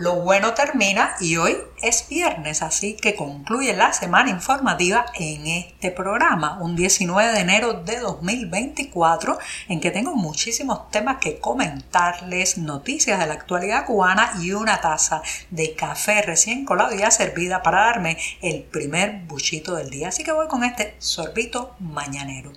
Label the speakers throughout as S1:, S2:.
S1: lo bueno termina y hoy es viernes, así que concluye la semana informativa en este programa, un 19 de enero de 2024, en que tengo muchísimos temas que comentarles, noticias de la actualidad cubana y una taza de café recién colado y ya servida para darme el primer buchito del día. Así que voy con este sorbito mañanero.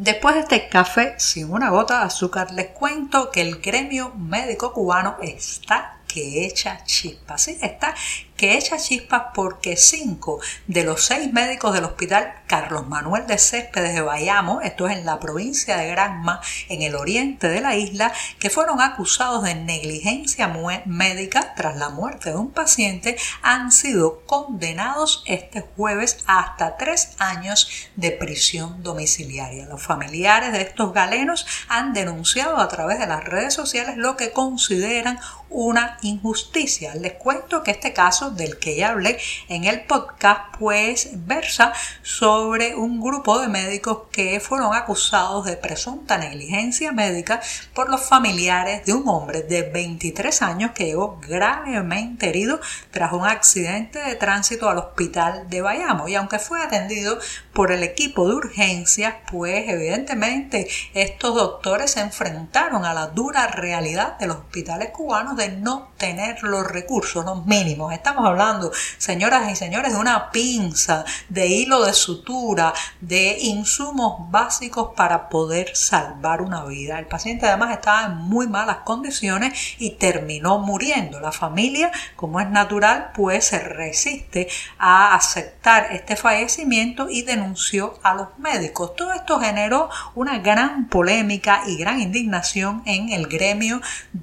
S1: Después de este café sin una gota de azúcar, les cuento que el gremio médico cubano está que echa chispas. Sí, está que echa chispas porque cinco de los seis médicos del hospital Carlos Manuel de Céspedes de Bayamo, esto es en la provincia de Granma, en el oriente de la isla, que fueron acusados de negligencia médica tras la muerte de un paciente, han sido condenados este jueves hasta tres años de prisión domiciliaria. Los familiares de estos galenos han denunciado a través de las redes sociales lo que consideran una injusticia. Les cuento que este caso del que ya hablé en el podcast pues versa sobre un grupo de médicos que fueron acusados de presunta negligencia médica por los familiares de un hombre de 23 años que llegó gravemente herido tras un accidente de tránsito al hospital de Bayamo y aunque fue atendido por el equipo de urgencias pues evidentemente estos doctores se enfrentaron a la dura realidad de los hospitales cubanos de no tener los recursos, los mínimos. Estamos hablando, señoras y señores, de una pinza, de hilo de sutura, de insumos básicos para poder salvar una vida. El paciente además estaba en muy malas condiciones y terminó muriendo. La familia, como es natural, pues se resiste a aceptar este fallecimiento y denunció a los médicos. Todo esto generó una gran polémica y gran indignación en el gremio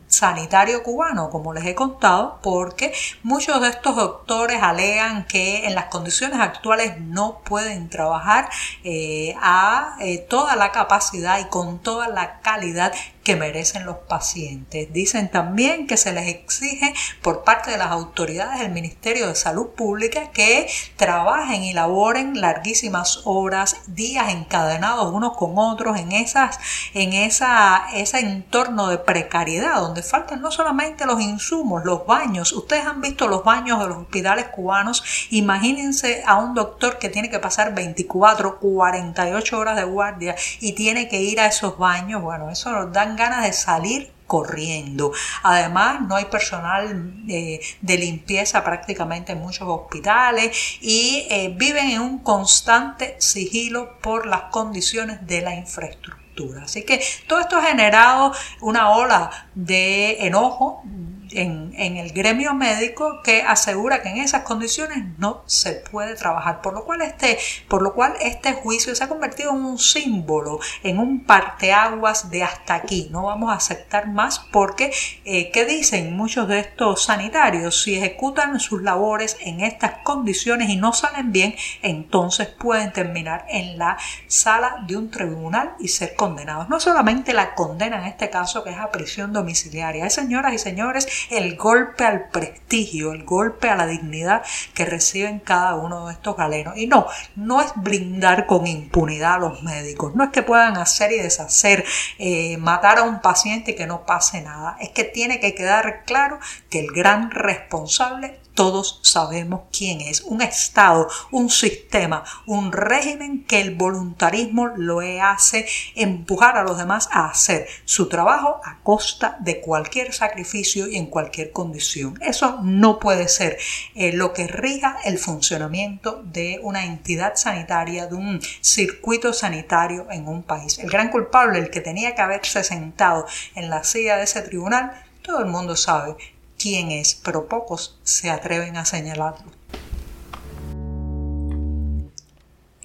S1: sanitario cubano, como les he contado, porque muchos de estos doctores alegan que en las condiciones actuales no pueden trabajar eh, a eh, toda la capacidad y con toda la calidad que merecen los pacientes. Dicen también que se les exige por parte de las autoridades del Ministerio de Salud Pública que trabajen y laboren larguísimas horas, días encadenados unos con otros en esas en esa ese entorno de precariedad donde faltan no solamente los insumos, los baños. Ustedes han visto los baños de los hospitales cubanos. Imagínense a un doctor que tiene que pasar 24, 48 horas de guardia y tiene que ir a esos baños. Bueno, eso nos dan ganas de salir corriendo. Además, no hay personal eh, de limpieza prácticamente en muchos hospitales y eh, viven en un constante sigilo por las condiciones de la infraestructura. Así que todo esto ha generado una ola de enojo en, el gremio médico que asegura que en esas condiciones no se puede trabajar, por lo cual este, por lo cual este juicio se ha convertido en un símbolo, en un parteaguas de hasta aquí, no vamos a aceptar más porque, eh, ¿qué dicen muchos de estos sanitarios? Si ejecutan sus labores en estas condiciones y no salen bien, entonces pueden terminar en la sala de un tribunal y ser condenados. No solamente la condena en este caso, que es a prisión domiciliaria, hay señoras y señores el golpe al prestigio, el golpe a la dignidad que reciben cada uno de estos galenos. Y no, no es brindar con impunidad a los médicos, no es que puedan hacer y deshacer, eh, matar a un paciente y que no pase nada, es que tiene que quedar claro que el gran responsable todos sabemos quién es. Un Estado, un sistema, un régimen que el voluntarismo lo hace empujar a los demás a hacer su trabajo a costa de cualquier sacrificio y en cualquier condición. Eso no puede ser eh, lo que rija el funcionamiento de una entidad sanitaria, de un circuito sanitario en un país. El gran culpable, el que tenía que haberse sentado en la silla de ese tribunal, todo el mundo sabe quién es, pero pocos se atreven a señalarlo.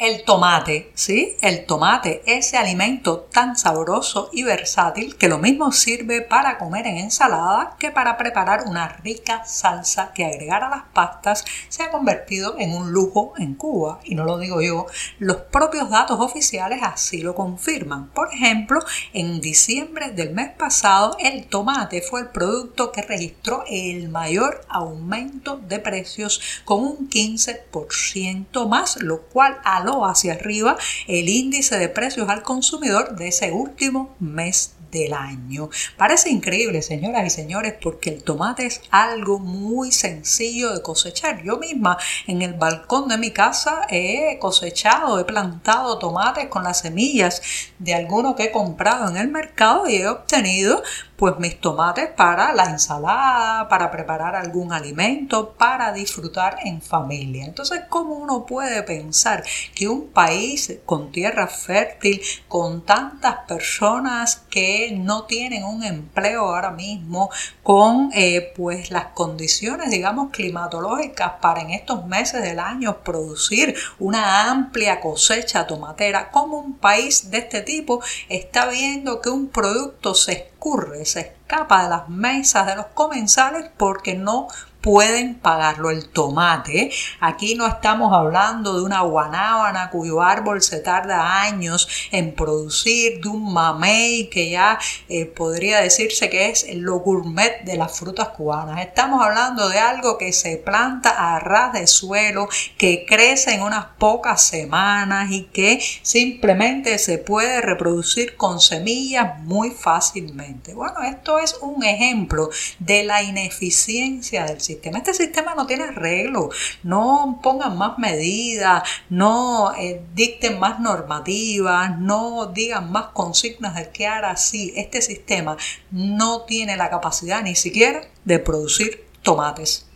S1: El tomate, ¿sí? El tomate, ese alimento tan sabroso y versátil que lo mismo sirve para comer en ensalada que para preparar una rica salsa que agregar a las pastas se ha convertido en un lujo en Cuba. Y no lo digo yo, los propios datos oficiales así lo confirman. Por ejemplo, en diciembre del mes pasado el tomate fue el producto que registró el mayor aumento de precios con un 15% más, lo cual a hacia arriba el índice de precios al consumidor de ese último mes del año. Parece increíble, señoras y señores, porque el tomate es algo muy sencillo de cosechar. Yo misma en el balcón de mi casa he cosechado, he plantado tomates con las semillas de alguno que he comprado en el mercado y he obtenido pues mis tomates para la ensalada, para preparar algún alimento, para disfrutar en familia. Entonces, ¿cómo uno puede pensar que un país con tierra fértil, con tantas personas que no tienen un empleo ahora mismo, con eh, pues las condiciones, digamos, climatológicas para en estos meses del año producir una amplia cosecha tomatera, como un país de este tipo está viendo que un producto se escurre, se escapa de las mesas de los comensales porque no pueden pagarlo. El tomate, aquí no estamos hablando de una guanábana cuyo árbol se tarda años en producir, de un mamey que ya eh, podría decirse que es lo gourmet de las frutas cubanas. Estamos hablando de algo que se planta a ras de suelo, que crece en unas pocas semanas y que simplemente se puede reproducir con semillas muy fácilmente. Bueno, esto es un ejemplo de la ineficiencia del sistema este sistema no tiene arreglo. No pongan más medidas, no eh, dicten más normativas, no digan más consignas de qué hará así. Este sistema no tiene la capacidad ni siquiera de producir tomates.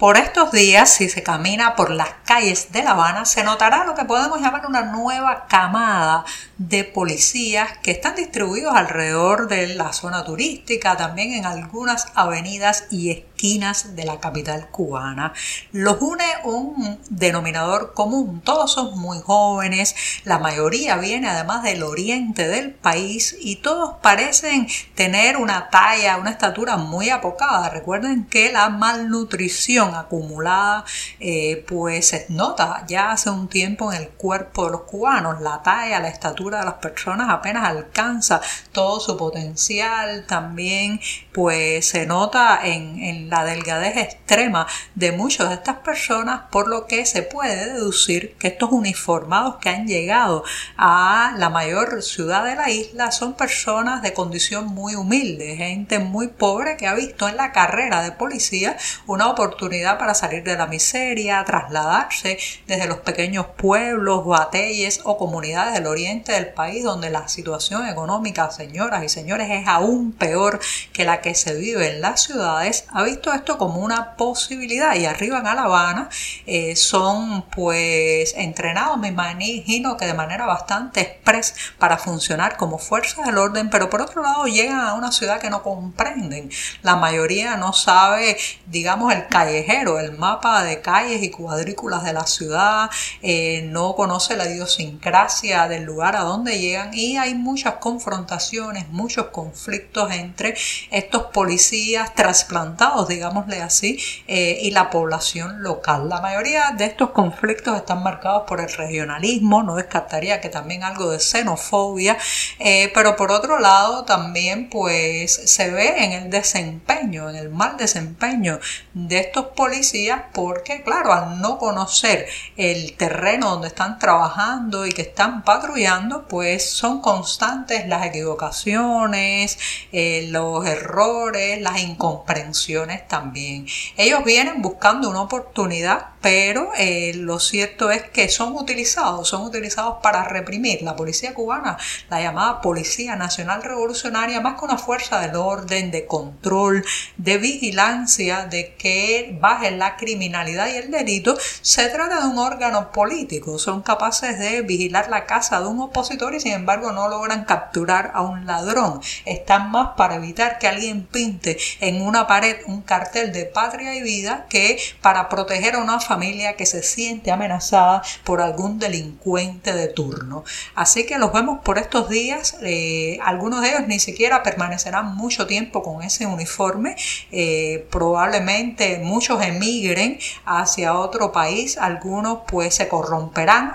S1: Por estos días, si se camina por las calles de La Habana, se notará lo que podemos llamar una nueva camada de policías que están distribuidos alrededor de la zona turística, también en algunas avenidas y esquinas de la capital cubana. Los une un denominador común, todos son muy jóvenes, la mayoría viene además del oriente del país y todos parecen tener una talla, una estatura muy apocada. Recuerden que la malnutrición acumulada, eh, pues se nota ya hace un tiempo en el cuerpo de los cubanos. La talla, la estatura de las personas apenas alcanza todo su potencial. También pues se nota en, en la delgadez extrema de muchas de estas personas, por lo que se puede deducir que estos uniformados que han llegado a la mayor ciudad de la isla son personas de condición muy humilde, gente muy pobre que ha visto en la carrera de policía una oportunidad para salir de la miseria, trasladarse desde los pequeños pueblos, batelles o comunidades del oriente del país donde la situación económica, señoras y señores, es aún peor que la que se vive en las ciudades, ha visto esto como una posibilidad y arriba en La Habana eh, son pues entrenados, me imagino que de manera bastante express para funcionar como fuerzas del orden, pero por otro lado llegan a una ciudad que no comprenden. La mayoría no sabe, digamos, el callejero el mapa de calles y cuadrículas de la ciudad, eh, no conoce la idiosincrasia del lugar a donde llegan y hay muchas confrontaciones, muchos conflictos entre estos policías trasplantados, digámosle así, eh, y la población local. La mayoría de estos conflictos están marcados por el regionalismo, no descartaría que también algo de xenofobia, eh, pero por otro lado también pues se ve en el desempeño, en el mal desempeño de estos policías porque, claro, al no conocer el terreno donde están trabajando y que están patrullando, pues son constantes las equivocaciones, eh, los errores, las incomprensiones también. Ellos vienen buscando una oportunidad, pero eh, lo cierto es que son utilizados, son utilizados para reprimir. La policía cubana, la llamada Policía Nacional Revolucionaria, más que una fuerza del orden, de control, de vigilancia, de que baje la criminalidad y el delito, se trata de un órgano político. Son capaces de vigilar la casa de un opositor y sin embargo no logran capturar a un ladrón. Están más para evitar que alguien pinte en una pared un cartel de patria y vida que para proteger a una familia que se siente amenazada por algún delincuente de turno. Así que los vemos por estos días. Eh, algunos de ellos ni siquiera permanecerán mucho tiempo con ese uniforme. Eh, probablemente muchos emigren hacia otro país. Algunos pues se corromperán,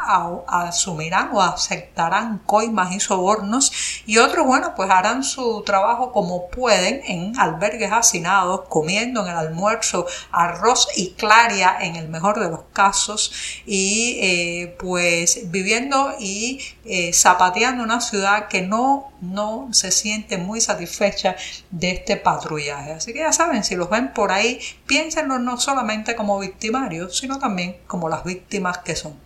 S1: asumirán o aceptarán coimas y sobornos. Y otros, bueno, pues harán su trabajo como pueden en albergues hacinados, comiendo en el almuerzo arroz y claria en el mejor de los casos y eh, pues viviendo y eh, zapateando una ciudad que no, no se siente muy satisfecha de este patrullaje. Así que ya saben, si los ven por ahí, piénsenlo no solamente como victimarios, sino también como las víctimas que son.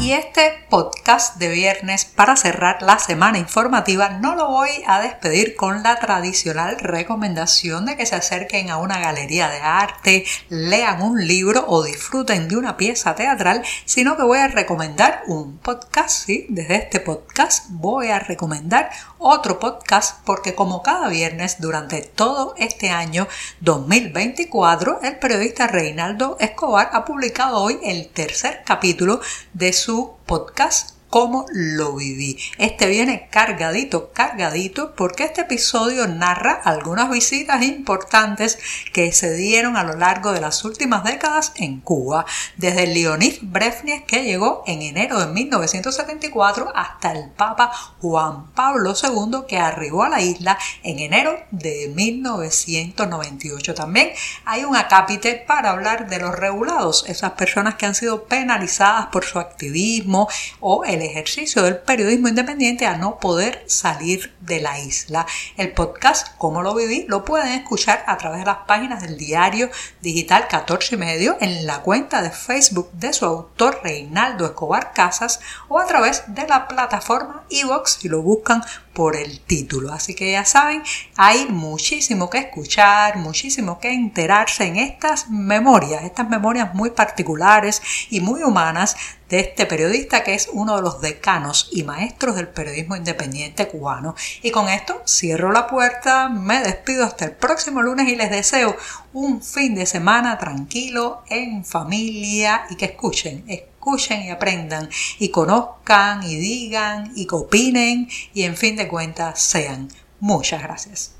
S1: Y este podcast de viernes para cerrar la semana informativa no lo voy a despedir con la tradicional recomendación de que se acerquen a una galería de arte, lean un libro o disfruten de una pieza teatral, sino que voy a recomendar un podcast, sí, desde este podcast voy a recomendar otro podcast porque como cada viernes durante todo este año 2024 el periodista Reinaldo Escobar ha publicado hoy el tercer capítulo de su podcast cómo lo viví. Este viene cargadito, cargadito, porque este episodio narra algunas visitas importantes que se dieron a lo largo de las últimas décadas en Cuba, desde Leonid Brezhnev que llegó en enero de 1974 hasta el Papa Juan Pablo II que arribó a la isla en enero de 1998. También hay un acápite para hablar de los regulados, esas personas que han sido penalizadas por su activismo o el ejercicio del periodismo independiente a no poder salir de la isla. El podcast, como lo viví, lo pueden escuchar a través de las páginas del diario digital 14 y medio, en la cuenta de Facebook de su autor Reinaldo Escobar Casas o a través de la plataforma Evox si lo buscan por el título. Así que ya saben, hay muchísimo que escuchar, muchísimo que enterarse en estas memorias, estas memorias muy particulares y muy humanas de este periodista que es uno de los decanos y maestros del periodismo independiente cubano. Y con esto cierro la puerta, me despido hasta el próximo lunes y les deseo un fin de semana tranquilo, en familia y que escuchen, escuchen y aprendan y conozcan y digan y que opinen y en fin de cuentas sean. Muchas gracias.